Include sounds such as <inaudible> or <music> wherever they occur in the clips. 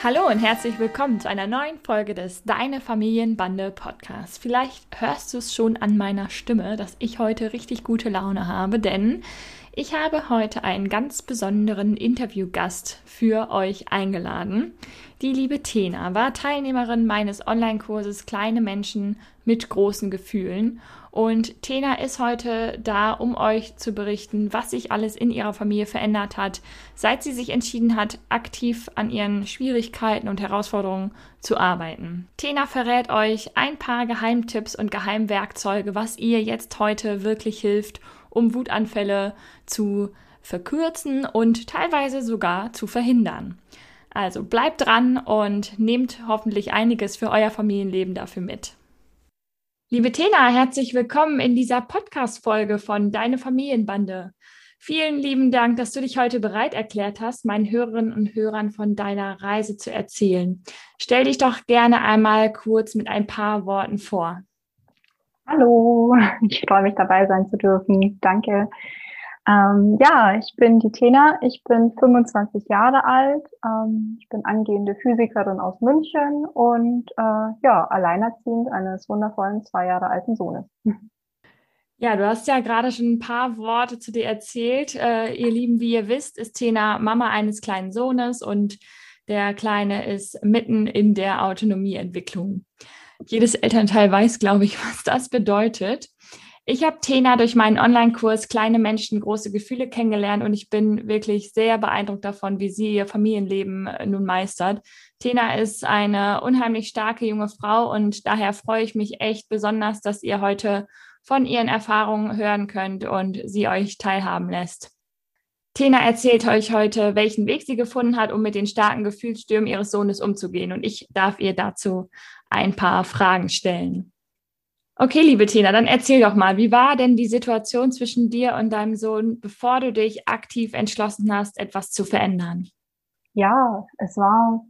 Hallo und herzlich willkommen zu einer neuen Folge des Deine Familienbande Podcasts. Vielleicht hörst du es schon an meiner Stimme, dass ich heute richtig gute Laune habe, denn ich habe heute einen ganz besonderen Interviewgast für euch eingeladen. Die liebe Tena war Teilnehmerin meines Online-Kurses Kleine Menschen mit großen Gefühlen. Und Tena ist heute da, um euch zu berichten, was sich alles in ihrer Familie verändert hat, seit sie sich entschieden hat, aktiv an ihren Schwierigkeiten und Herausforderungen zu arbeiten. Tena verrät euch ein paar Geheimtipps und Geheimwerkzeuge, was ihr jetzt heute wirklich hilft, um Wutanfälle zu verkürzen und teilweise sogar zu verhindern. Also bleibt dran und nehmt hoffentlich einiges für euer Familienleben dafür mit. Liebe Tena, herzlich willkommen in dieser Podcast-Folge von Deine Familienbande. Vielen lieben Dank, dass du dich heute bereit erklärt hast, meinen Hörerinnen und Hörern von deiner Reise zu erzählen. Stell dich doch gerne einmal kurz mit ein paar Worten vor. Hallo, ich freue mich dabei sein zu dürfen. Danke. Ähm, ja, ich bin die Tena, ich bin 25 Jahre alt, ähm, ich bin angehende Physikerin aus München und äh, ja, alleinerziehend eines wundervollen zwei Jahre alten Sohnes. <laughs> Ja, du hast ja gerade schon ein paar Worte zu dir erzählt. Äh, ihr Lieben, wie ihr wisst, ist Tena Mama eines kleinen Sohnes und der Kleine ist mitten in der Autonomieentwicklung. Jedes Elternteil weiß, glaube ich, <laughs> was das bedeutet. Ich habe Tena durch meinen Online-Kurs Kleine Menschen, große Gefühle kennengelernt und ich bin wirklich sehr beeindruckt davon, wie sie ihr Familienleben äh, nun meistert. Tena ist eine unheimlich starke junge Frau und daher freue ich mich echt besonders, dass ihr heute von ihren Erfahrungen hören könnt und sie euch teilhaben lässt. Tena erzählt euch heute, welchen Weg sie gefunden hat, um mit den starken Gefühlsstürmen ihres Sohnes umzugehen. Und ich darf ihr dazu ein paar Fragen stellen. Okay, liebe Tina, dann erzähl doch mal, wie war denn die Situation zwischen dir und deinem Sohn, bevor du dich aktiv entschlossen hast, etwas zu verändern? Ja, es war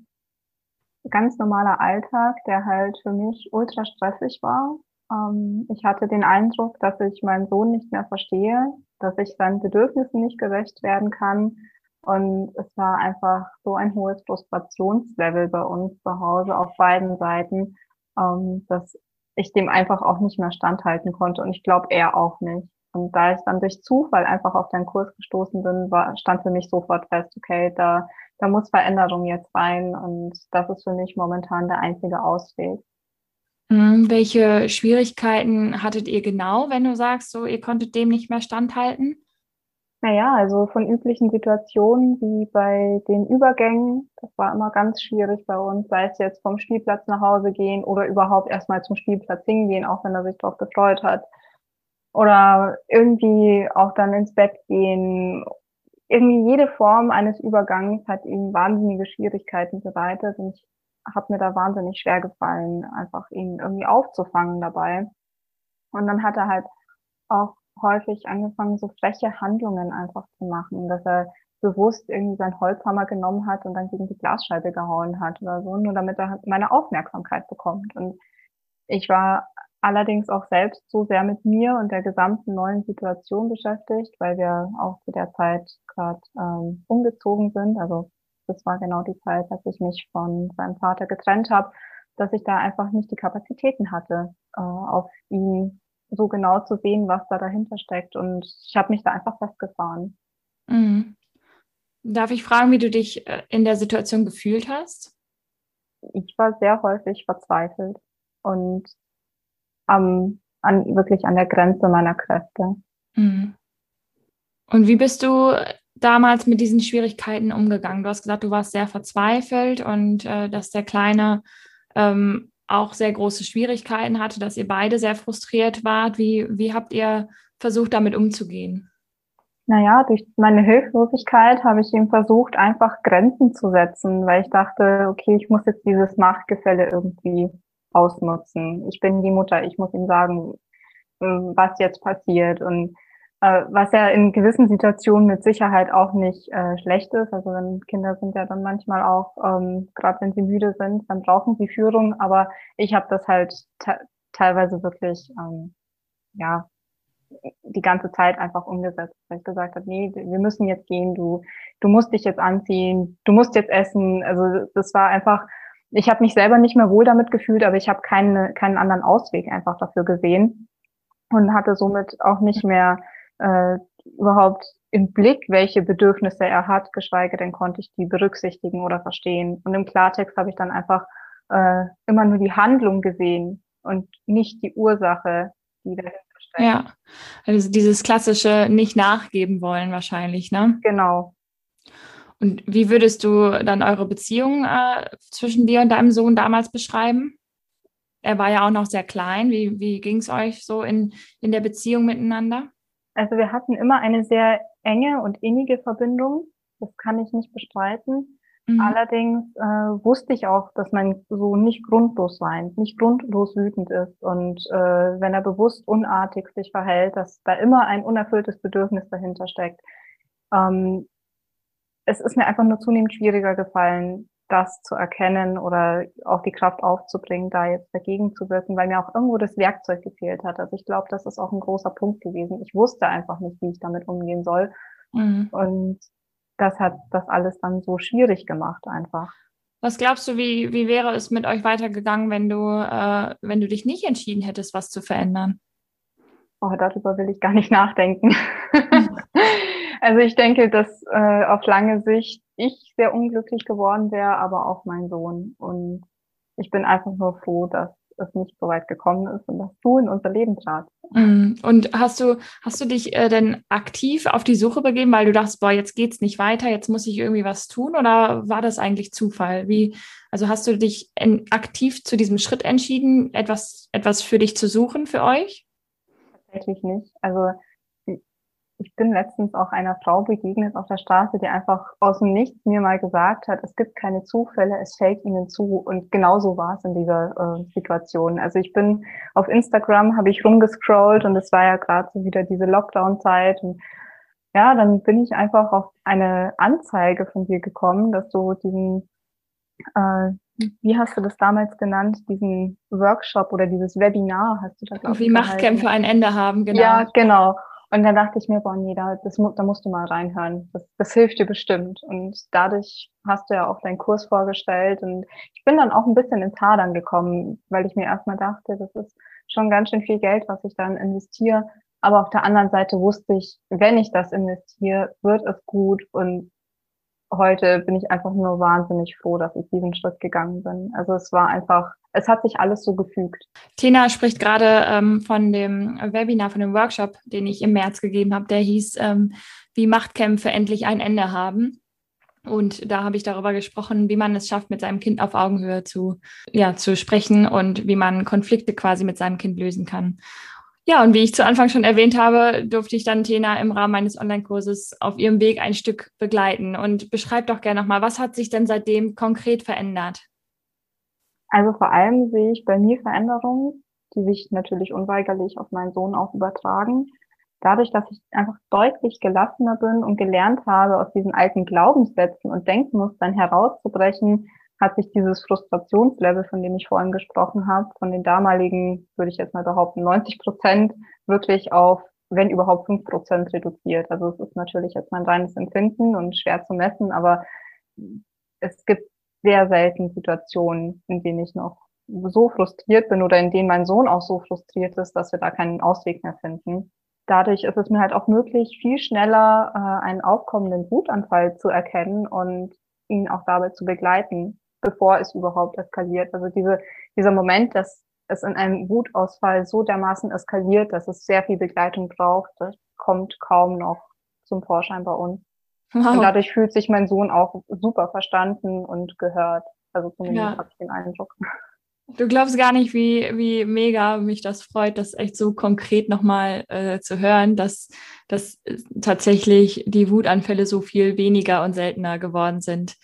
ein ganz normaler Alltag, der halt für mich ultra stressig war. Ähm, ich hatte den Eindruck, dass ich meinen Sohn nicht mehr verstehe, dass ich seinen Bedürfnissen nicht gerecht werden kann. Und es war einfach so ein hohes Frustrationslevel bei uns zu Hause auf beiden Seiten, ähm, dass ich dem einfach auch nicht mehr standhalten konnte und ich glaube er auch nicht. Und da ich dann durch Zufall einfach auf deinen Kurs gestoßen bin, war, stand für mich sofort fest, okay, da, da muss Veränderung jetzt rein und das ist für mich momentan der einzige Ausweg. Hm, welche Schwierigkeiten hattet ihr genau, wenn du sagst, so ihr konntet dem nicht mehr standhalten? Naja, also von üblichen Situationen wie bei den Übergängen, das war immer ganz schwierig bei uns, sei es jetzt vom Spielplatz nach Hause gehen oder überhaupt erstmal zum Spielplatz hingehen, auch wenn er sich darauf gefreut hat. Oder irgendwie auch dann ins Bett gehen. Irgendwie jede Form eines Übergangs hat ihm wahnsinnige Schwierigkeiten bereitet und ich habe mir da wahnsinnig schwer gefallen, einfach ihn irgendwie aufzufangen dabei. Und dann hat er halt auch häufig angefangen, so freche Handlungen einfach zu machen, dass er bewusst irgendwie seinen Holzhammer genommen hat und dann gegen die Glasscheibe gehauen hat oder so, nur damit er meine Aufmerksamkeit bekommt. Und ich war allerdings auch selbst so sehr mit mir und der gesamten neuen Situation beschäftigt, weil wir auch zu der Zeit gerade ähm, umgezogen sind. Also das war genau die Zeit, als ich mich von seinem Vater getrennt habe, dass ich da einfach nicht die Kapazitäten hatte, äh, auf ihn so genau zu sehen, was da dahinter steckt. Und ich habe mich da einfach festgefahren. Mhm. Darf ich fragen, wie du dich äh, in der Situation gefühlt hast? Ich war sehr häufig verzweifelt und am, an, wirklich an der Grenze meiner Kräfte. Mhm. Und wie bist du damals mit diesen Schwierigkeiten umgegangen? Du hast gesagt, du warst sehr verzweifelt und äh, dass der Kleine ähm, auch sehr große Schwierigkeiten hatte, dass ihr beide sehr frustriert wart. Wie, wie habt ihr versucht, damit umzugehen? Naja, durch meine Hilflosigkeit habe ich ihm versucht, einfach Grenzen zu setzen, weil ich dachte, okay, ich muss jetzt dieses Machtgefälle irgendwie ausnutzen. Ich bin die Mutter, ich muss ihm sagen, ähm, was jetzt passiert und was ja in gewissen Situationen mit Sicherheit auch nicht äh, schlecht ist. Also wenn Kinder sind ja dann manchmal auch, ähm, gerade wenn sie müde sind, dann brauchen sie Führung. Aber ich habe das halt teilweise wirklich ähm, ja die ganze Zeit einfach umgesetzt, weil ich gesagt habe, nee, wir müssen jetzt gehen, du, du musst dich jetzt anziehen, du musst jetzt essen. Also das war einfach, ich habe mich selber nicht mehr wohl damit gefühlt, aber ich habe keine, keinen anderen Ausweg einfach dafür gesehen und hatte somit auch nicht mehr äh, überhaupt im Blick, welche Bedürfnisse er hat, geschweige denn konnte ich die berücksichtigen oder verstehen. Und im Klartext habe ich dann einfach äh, immer nur die Handlung gesehen und nicht die Ursache, die dahinter steckt. Ja, also dieses klassische nicht nachgeben wollen wahrscheinlich, ne? Genau. Und wie würdest du dann eure Beziehung äh, zwischen dir und deinem Sohn damals beschreiben? Er war ja auch noch sehr klein. Wie, wie ging es euch so in, in der Beziehung miteinander? Also wir hatten immer eine sehr enge und innige Verbindung. Das kann ich nicht bestreiten. Mhm. Allerdings äh, wusste ich auch, dass mein Sohn nicht grundlos weint, nicht grundlos wütend ist. Und äh, wenn er bewusst unartig sich verhält, dass da immer ein unerfülltes Bedürfnis dahinter steckt. Ähm, es ist mir einfach nur zunehmend schwieriger gefallen, das zu erkennen oder auch die Kraft aufzubringen, da jetzt dagegen zu wirken, weil mir auch irgendwo das Werkzeug gefehlt hat. Also ich glaube, das ist auch ein großer Punkt gewesen. Ich wusste einfach nicht, wie ich damit umgehen soll. Mhm. Und das hat das alles dann so schwierig gemacht einfach. Was glaubst du, wie, wie wäre es mit euch weitergegangen, wenn du, äh, wenn du dich nicht entschieden hättest, was zu verändern? Oh, darüber will ich gar nicht <laughs> nachdenken. <laughs> also ich denke, dass äh, auf lange Sicht ich sehr unglücklich geworden wäre, aber auch mein Sohn. Und ich bin einfach nur froh, dass es nicht so weit gekommen ist und dass du in unser Leben tratst. Mm. Und hast du, hast du dich äh, denn aktiv auf die Suche begeben, weil du dachtest, boah, jetzt geht's nicht weiter, jetzt muss ich irgendwie was tun oder war das eigentlich Zufall? Wie, also hast du dich in, aktiv zu diesem Schritt entschieden, etwas, etwas für dich zu suchen für euch? Tatsächlich nicht. Also ich bin letztens auch einer Frau begegnet auf der Straße, die einfach aus dem Nichts mir mal gesagt hat, es gibt keine Zufälle, es fällt ihnen zu. Und genauso war es in dieser äh, Situation. Also ich bin auf Instagram, habe ich rumgescrollt und es war ja gerade so wieder diese Lockdown-Zeit. Und ja, dann bin ich einfach auf eine Anzeige von dir gekommen, dass du diesen, äh, wie hast du das damals genannt, diesen Workshop oder dieses Webinar hast du da, glaube Wie Machtkämpfe ein Ende haben, genau. Ja, genau. Und dann dachte ich mir, boah, nee, da, das, da musst du mal reinhören. Das, das hilft dir bestimmt. Und dadurch hast du ja auch deinen Kurs vorgestellt. Und ich bin dann auch ein bisschen ins Hadern gekommen, weil ich mir erstmal dachte, das ist schon ganz schön viel Geld, was ich dann investiere. Aber auf der anderen Seite wusste ich, wenn ich das investiere, wird es gut. Und heute bin ich einfach nur wahnsinnig froh, dass ich diesen Schritt gegangen bin. Also es war einfach es hat sich alles so gefügt. Tina spricht gerade ähm, von dem Webinar, von dem Workshop, den ich im März gegeben habe. Der hieß, ähm, wie Machtkämpfe endlich ein Ende haben. Und da habe ich darüber gesprochen, wie man es schafft, mit seinem Kind auf Augenhöhe zu, ja, zu sprechen und wie man Konflikte quasi mit seinem Kind lösen kann. Ja, und wie ich zu Anfang schon erwähnt habe, durfte ich dann Tina im Rahmen meines Online-Kurses auf ihrem Weg ein Stück begleiten. Und beschreib doch gerne nochmal, was hat sich denn seitdem konkret verändert? Also vor allem sehe ich bei mir Veränderungen, die sich natürlich unweigerlich auf meinen Sohn auch übertragen. Dadurch, dass ich einfach deutlich gelassener bin und gelernt habe, aus diesen alten Glaubenssätzen und Denkmustern herauszubrechen, hat sich dieses Frustrationslevel, von dem ich vorhin gesprochen habe, von den damaligen, würde ich jetzt mal behaupten, 90 Prozent wirklich auf, wenn überhaupt fünf Prozent reduziert. Also es ist natürlich jetzt mein reines Empfinden und schwer zu messen, aber es gibt sehr selten Situationen, in denen ich noch so frustriert bin oder in denen mein Sohn auch so frustriert ist, dass wir da keinen Ausweg mehr finden. Dadurch ist es mir halt auch möglich, viel schneller äh, einen aufkommenden Wutanfall zu erkennen und ihn auch dabei zu begleiten, bevor es überhaupt eskaliert. Also diese, dieser Moment, dass es in einem Wutausfall so dermaßen eskaliert, dass es sehr viel Begleitung braucht, das kommt kaum noch zum Vorschein bei uns. Wow. Und dadurch fühlt sich mein Sohn auch super verstanden und gehört. Also zumindest ja. habe ich den Eindruck. Du glaubst gar nicht, wie, wie mega mich das freut, das echt so konkret nochmal äh, zu hören, dass, dass tatsächlich die Wutanfälle so viel weniger und seltener geworden sind.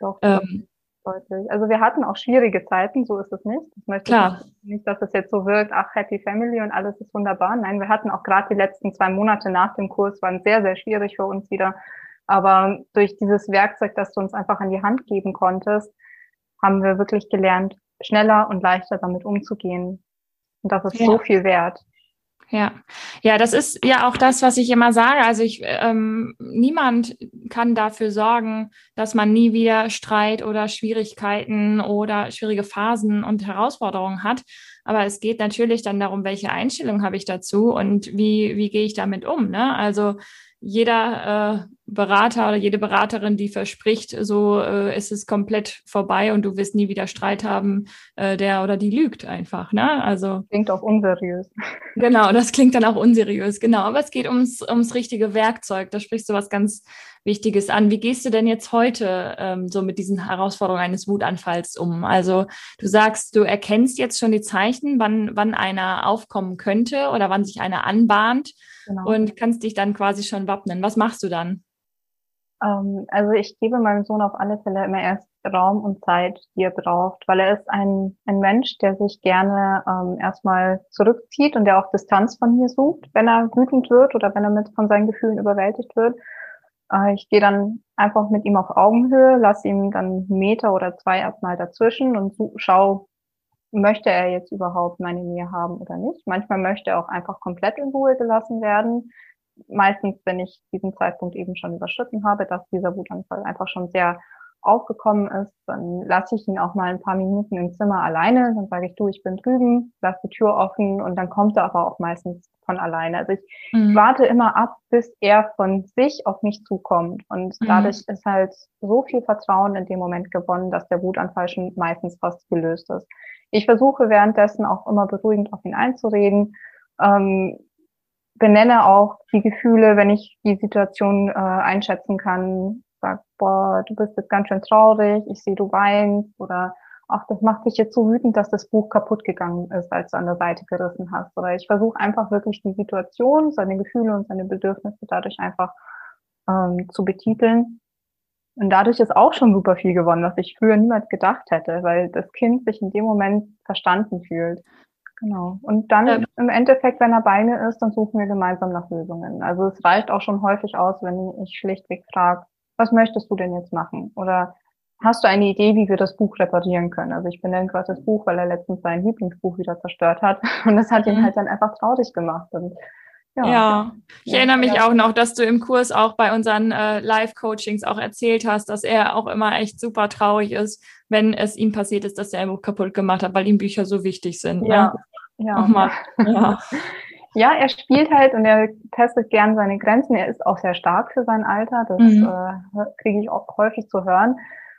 Doch, ähm, deutlich. Also wir hatten auch schwierige Zeiten, so ist es nicht. Ich möchte klar. nicht, dass es jetzt so wirkt, ach, Happy Family und alles ist wunderbar. Nein, wir hatten auch gerade die letzten zwei Monate nach dem Kurs waren sehr, sehr schwierig für uns wieder. Aber durch dieses Werkzeug, das du uns einfach an die Hand geben konntest, haben wir wirklich gelernt, schneller und leichter damit umzugehen. Und das ist ja. so viel wert. Ja, ja, das ist ja auch das, was ich immer sage. Also ich, ähm, niemand kann dafür sorgen, dass man nie wieder Streit oder Schwierigkeiten oder schwierige Phasen und Herausforderungen hat. Aber es geht natürlich dann darum, welche Einstellung habe ich dazu und wie, wie gehe ich damit um. Ne? Also jeder äh, Berater oder jede Beraterin, die verspricht, so äh, ist es komplett vorbei und du wirst nie wieder Streit haben, äh, der oder die lügt einfach. Ne? Also klingt auch unseriös. <laughs> Genau, das klingt dann auch unseriös. Genau, aber es geht ums ums richtige Werkzeug. Da sprichst du was ganz Wichtiges an. Wie gehst du denn jetzt heute ähm, so mit diesen Herausforderungen eines Wutanfalls um? Also du sagst, du erkennst jetzt schon die Zeichen, wann wann einer aufkommen könnte oder wann sich einer anbahnt genau. und kannst dich dann quasi schon wappnen. Was machst du dann? Ähm, also ich gebe meinem Sohn auf alle Fälle immer erst Raum und Zeit, die er braucht, weil er ist ein, ein Mensch, der sich gerne ähm, erstmal zurückzieht und der auch Distanz von mir sucht, wenn er wütend wird oder wenn er mit von seinen Gefühlen überwältigt wird. Äh, ich gehe dann einfach mit ihm auf Augenhöhe, lasse ihm dann einen Meter oder zwei erstmal dazwischen und schau, möchte er jetzt überhaupt meine Nähe haben oder nicht. Manchmal möchte er auch einfach komplett in Ruhe gelassen werden meistens, wenn ich diesen Zeitpunkt eben schon überschritten habe, dass dieser Wutanfall einfach schon sehr aufgekommen ist, dann lasse ich ihn auch mal ein paar Minuten im Zimmer alleine. Dann sage ich, du, ich bin drüben, lass die Tür offen und dann kommt er aber auch meistens von alleine. Also ich mhm. warte immer ab, bis er von sich auf mich zukommt. Und mhm. dadurch ist halt so viel Vertrauen in dem Moment gewonnen, dass der Wutanfall schon meistens fast gelöst ist. Ich versuche währenddessen auch immer beruhigend auf ihn einzureden. Ähm, benenne auch die Gefühle, wenn ich die Situation äh, einschätzen kann. Sag, boah, du bist jetzt ganz schön traurig, ich sehe, du weinst oder ach, das macht dich jetzt so wütend, dass das Buch kaputt gegangen ist, als du an der Seite gerissen hast. Oder ich versuche einfach wirklich die Situation, seine Gefühle und seine Bedürfnisse dadurch einfach ähm, zu betiteln. Und dadurch ist auch schon super viel gewonnen, was ich früher niemals gedacht hätte, weil das Kind sich in dem Moment verstanden fühlt. Genau. Und dann ähm, im Endeffekt, wenn er bei mir ist, dann suchen wir gemeinsam nach Lösungen. Also es reicht auch schon häufig aus, wenn ich schlichtweg frage, was möchtest du denn jetzt machen? Oder hast du eine Idee, wie wir das Buch reparieren können? Also ich benenne gerade das Buch, weil er letztens sein Lieblingsbuch wieder zerstört hat. <laughs> Und das hat ihn mhm. halt dann einfach traurig gemacht. Und ja, ja. ich erinnere mich auch noch, dass du im Kurs auch bei unseren äh, Live-Coachings auch erzählt hast, dass er auch immer echt super traurig ist, wenn es ihm passiert ist, dass er ein Buch kaputt gemacht hat, weil ihm Bücher so wichtig sind. Ne? Ja, ne? ja. Mal, ja. <laughs> ja, er spielt halt und er testet gern seine Grenzen. Er ist auch sehr stark für sein Alter. Das mhm. äh, kriege ich auch häufig zu hören.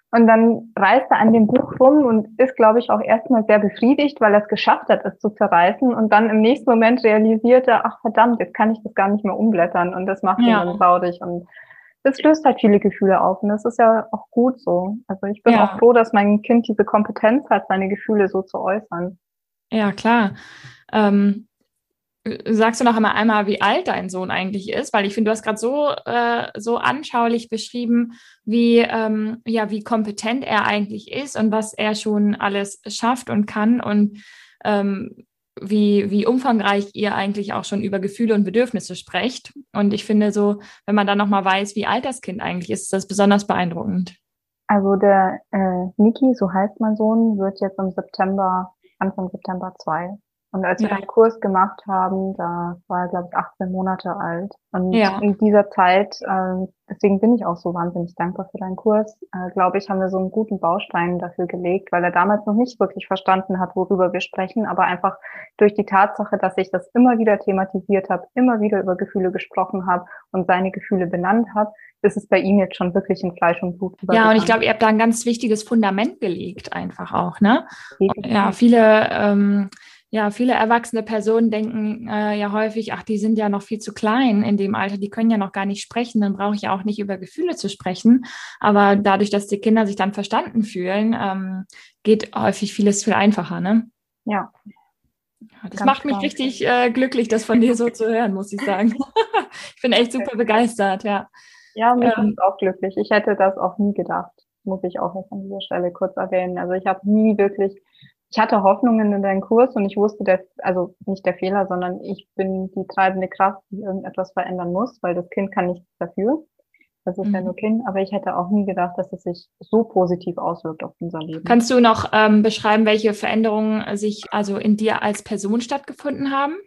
Und dann reißt er an dem Buch rum und ist, glaube ich, auch erstmal sehr befriedigt, weil er es geschafft hat, es zu zerreißen. Und dann im nächsten Moment realisiert er, ach verdammt, jetzt kann ich das gar nicht mehr umblättern. Und das macht ja. ihn dann traurig. Und das löst halt viele Gefühle auf. Und das ist ja auch gut so. Also ich bin ja. auch froh, dass mein Kind diese Kompetenz hat, seine Gefühle so zu äußern. Ja, klar. Ähm, Sagst du noch einmal, einmal, wie alt dein Sohn eigentlich ist? Weil ich finde, du hast gerade so, äh, so anschaulich beschrieben, wie, ähm, ja, wie kompetent er eigentlich ist und was er schon alles schafft und kann und ähm, wie, wie umfangreich ihr eigentlich auch schon über Gefühle und Bedürfnisse sprecht. Und ich finde so, wenn man dann nochmal weiß, wie alt das Kind eigentlich ist, ist das besonders beeindruckend. Also der äh, Niki, so heißt mein Sohn, wird jetzt im September, Anfang September zwei. Und als ja. wir den Kurs gemacht haben, da war er, glaube ich, 18 Monate alt. Und ja. in dieser Zeit, äh, deswegen bin ich auch so wahnsinnig dankbar für deinen Kurs, äh, glaube ich, haben wir so einen guten Baustein dafür gelegt, weil er damals noch nicht wirklich verstanden hat, worüber wir sprechen, aber einfach durch die Tatsache, dass ich das immer wieder thematisiert habe, immer wieder über Gefühle gesprochen habe und seine Gefühle benannt habe, ist es bei ihm jetzt schon wirklich in Fleisch und Blut. Ja, und ich glaube, ihr habt da ein ganz wichtiges Fundament gelegt, einfach auch, ne? Ja, viele ähm, ja, viele erwachsene Personen denken äh, ja häufig, ach, die sind ja noch viel zu klein in dem Alter, die können ja noch gar nicht sprechen, dann brauche ich ja auch nicht über Gefühle zu sprechen. Aber dadurch, dass die Kinder sich dann verstanden fühlen, ähm, geht häufig vieles viel einfacher, ne? Ja. Das macht mich richtig äh, glücklich, das von dir so zu hören, muss ich sagen. <laughs> ich bin echt super begeistert, ja. Ja, mich ähm, auch glücklich. Ich hätte das auch nie gedacht, muss ich auch jetzt an dieser Stelle kurz erwähnen. Also ich habe nie wirklich ich hatte Hoffnungen in deinen Kurs und ich wusste, dass, also nicht der Fehler, sondern ich bin die treibende Kraft, die irgendetwas verändern muss, weil das Kind kann nichts dafür. Das ist mhm. ja nur Kind, aber ich hätte auch nie gedacht, dass es sich so positiv auswirkt auf unser Leben. Kannst du noch ähm, beschreiben, welche Veränderungen sich also in dir als Person stattgefunden haben?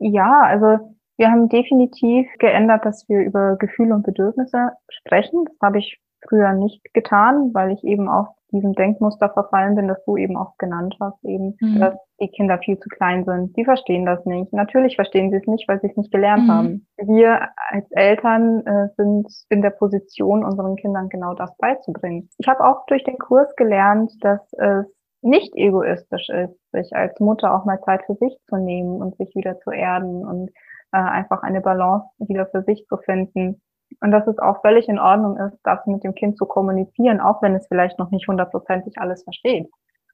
Ja, also wir haben definitiv geändert, dass wir über Gefühle und Bedürfnisse sprechen. Das habe ich früher nicht getan, weil ich eben auch diesem Denkmuster verfallen bin, das du eben auch genannt hast, eben, mhm. dass die Kinder viel zu klein sind. Die verstehen das nicht. Natürlich verstehen sie es nicht, weil sie es nicht gelernt mhm. haben. Wir als Eltern äh, sind in der Position, unseren Kindern genau das beizubringen. Ich habe auch durch den Kurs gelernt, dass es nicht egoistisch ist, sich als Mutter auch mal Zeit für sich zu nehmen und sich wieder zu erden und äh, einfach eine Balance wieder für sich zu finden und dass es auch völlig in Ordnung ist, das mit dem Kind zu kommunizieren, auch wenn es vielleicht noch nicht hundertprozentig alles versteht.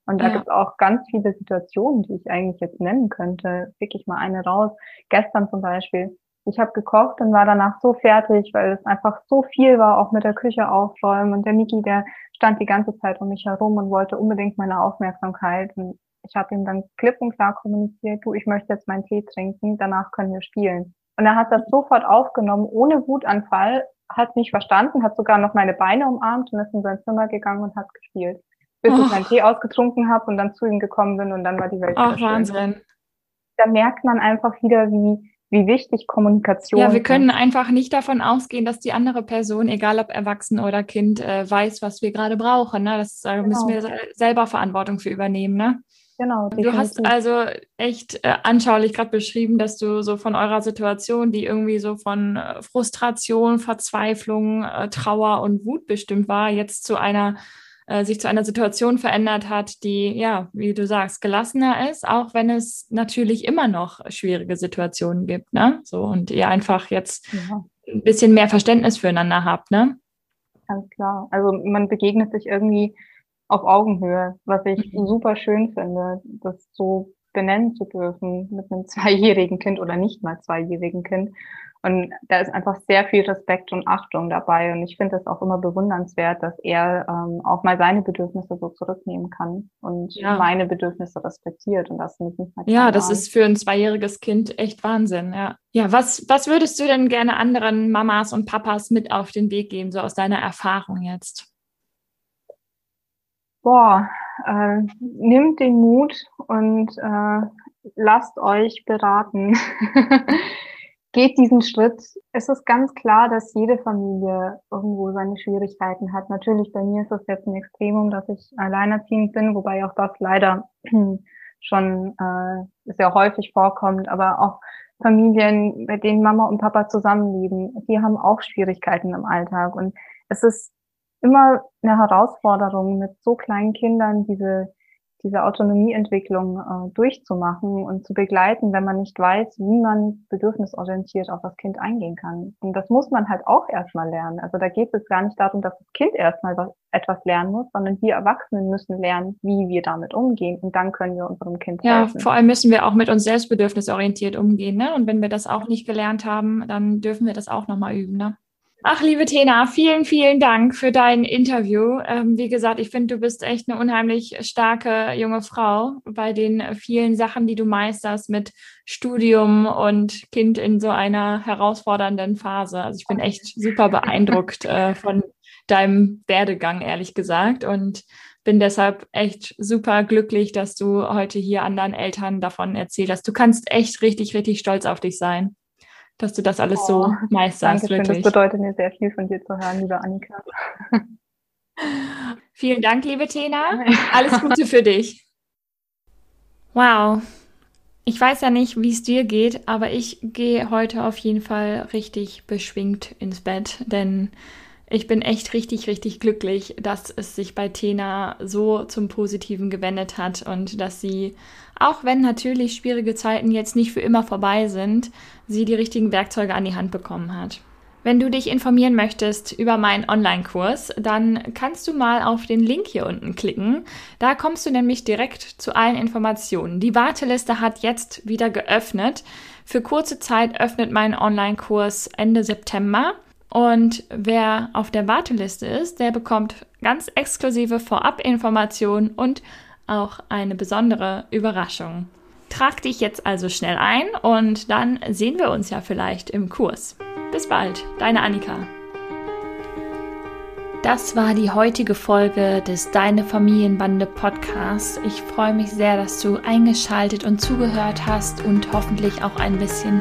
Und da ja. gibt es auch ganz viele Situationen, die ich eigentlich jetzt nennen könnte. Wirklich mal eine raus. Gestern zum Beispiel. Ich habe gekocht und war danach so fertig, weil es einfach so viel war, auch mit der Küche aufräumen. Und der Miki, der stand die ganze Zeit um mich herum und wollte unbedingt meine Aufmerksamkeit. Und ich habe ihm dann klipp und klar kommuniziert, du, ich möchte jetzt meinen Tee trinken, danach können wir spielen. Und er hat das sofort aufgenommen, ohne Wutanfall, hat mich verstanden, hat sogar noch meine Beine umarmt und ist in sein Zimmer gegangen und hat gespielt. Bis oh. ich meinen Tee ausgetrunken habe und dann zu ihm gekommen bin und dann war die Welt Ach, Wahnsinn. Da merkt man einfach wieder, wie, wie wichtig Kommunikation ist. Ja, wir können ist. einfach nicht davon ausgehen, dass die andere Person, egal ob Erwachsen oder Kind, äh, weiß, was wir gerade brauchen. Ne? Das äh, genau. müssen wir selber Verantwortung für übernehmen. Ne? Genau. Du hast also echt äh, anschaulich gerade beschrieben, dass du so von eurer Situation, die irgendwie so von äh, Frustration, Verzweiflung, äh, Trauer und Wut bestimmt war, jetzt zu einer äh, sich zu einer Situation verändert hat, die ja, wie du sagst, gelassener ist, auch wenn es natürlich immer noch schwierige Situationen gibt, ne? So und ihr einfach jetzt ja. ein bisschen mehr Verständnis füreinander habt, ne? Ganz klar. Also man begegnet sich irgendwie auf Augenhöhe, was ich mhm. super schön finde, das so benennen zu dürfen mit einem <laughs> zweijährigen Kind oder nicht mal zweijährigen Kind. Und da ist einfach sehr viel Respekt und Achtung dabei. Und ich finde es auch immer bewundernswert, dass er ähm, auch mal seine Bedürfnisse so zurücknehmen kann und ja. meine Bedürfnisse respektiert. Und das nicht Ja, das ist für ein zweijähriges Kind echt Wahnsinn. Ja, ja was, was würdest du denn gerne anderen Mamas und Papas mit auf den Weg geben, so aus deiner Erfahrung jetzt? Boah, äh, nimmt den Mut und äh, lasst euch beraten. <laughs> Geht diesen Schritt. Es ist ganz klar, dass jede Familie irgendwo seine Schwierigkeiten hat. Natürlich, bei mir ist es jetzt ein Extremum, dass ich alleinerziehend bin, wobei auch das leider <clears throat> schon äh, sehr häufig vorkommt, aber auch Familien, bei denen Mama und Papa zusammenleben, die haben auch Schwierigkeiten im Alltag. Und es ist immer eine Herausforderung, mit so kleinen Kindern diese, diese Autonomieentwicklung äh, durchzumachen und zu begleiten, wenn man nicht weiß, wie man bedürfnisorientiert auf das Kind eingehen kann. Und das muss man halt auch erstmal lernen. Also da geht es gar nicht darum, dass das Kind erstmal was, etwas lernen muss, sondern wir Erwachsenen müssen lernen, wie wir damit umgehen. Und dann können wir unserem Kind ja, helfen. Ja, vor allem müssen wir auch mit uns selbst bedürfnisorientiert umgehen. Ne? Und wenn wir das auch nicht gelernt haben, dann dürfen wir das auch nochmal üben. Ne? Ach, liebe Tena, vielen, vielen Dank für dein Interview. Ähm, wie gesagt, ich finde, du bist echt eine unheimlich starke junge Frau bei den vielen Sachen, die du meisterst mit Studium und Kind in so einer herausfordernden Phase. Also ich bin echt super beeindruckt äh, von deinem Werdegang, ehrlich gesagt. Und bin deshalb echt super glücklich, dass du heute hier anderen Eltern davon erzählt hast. Du kannst echt richtig, richtig stolz auf dich sein dass du das alles oh, so meisterst. Dankeschön, wirklich. das bedeutet mir sehr viel von dir zu hören, liebe Annika. <laughs> Vielen Dank, liebe Tena. <laughs> Alles Gute für dich. Wow. Ich weiß ja nicht, wie es dir geht, aber ich gehe heute auf jeden Fall richtig beschwingt ins Bett, denn Ich bin echt richtig, richtig glücklich, dass es sich bei Tena so zum Positiven gewendet hat und dass sie, auch wenn natürlich schwierige Zeiten jetzt nicht für immer vorbei sind, sie die richtigen Werkzeuge an die Hand bekommen hat. Wenn du dich informieren möchtest über meinen Online-Kurs, dann kannst du mal auf den Link hier unten klicken. Da kommst du nämlich direkt zu allen Informationen. Die Warteliste hat jetzt wieder geöffnet. Für kurze Zeit öffnet mein Online-Kurs Ende September. Und wer auf der Warteliste ist, der bekommt ganz exklusive Vorab-Informationen und auch eine besondere Überraschung. Trag dich jetzt also schnell ein und dann sehen wir uns ja vielleicht im Kurs. Bis bald, deine Annika. Das war die heutige Folge des Deine Familienbande Podcasts. Ich freue mich sehr, dass du eingeschaltet und zugehört hast und hoffentlich auch ein bisschen